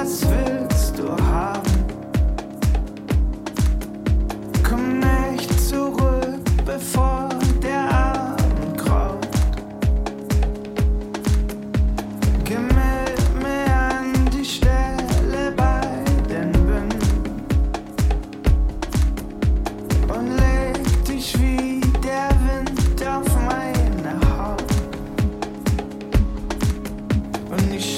was willst du haben? Komm nicht zurück, bevor der Abend graut. Geh mit mir an die Stelle bei den Bünden und leg dich wie der Wind auf meine Haut. Und ich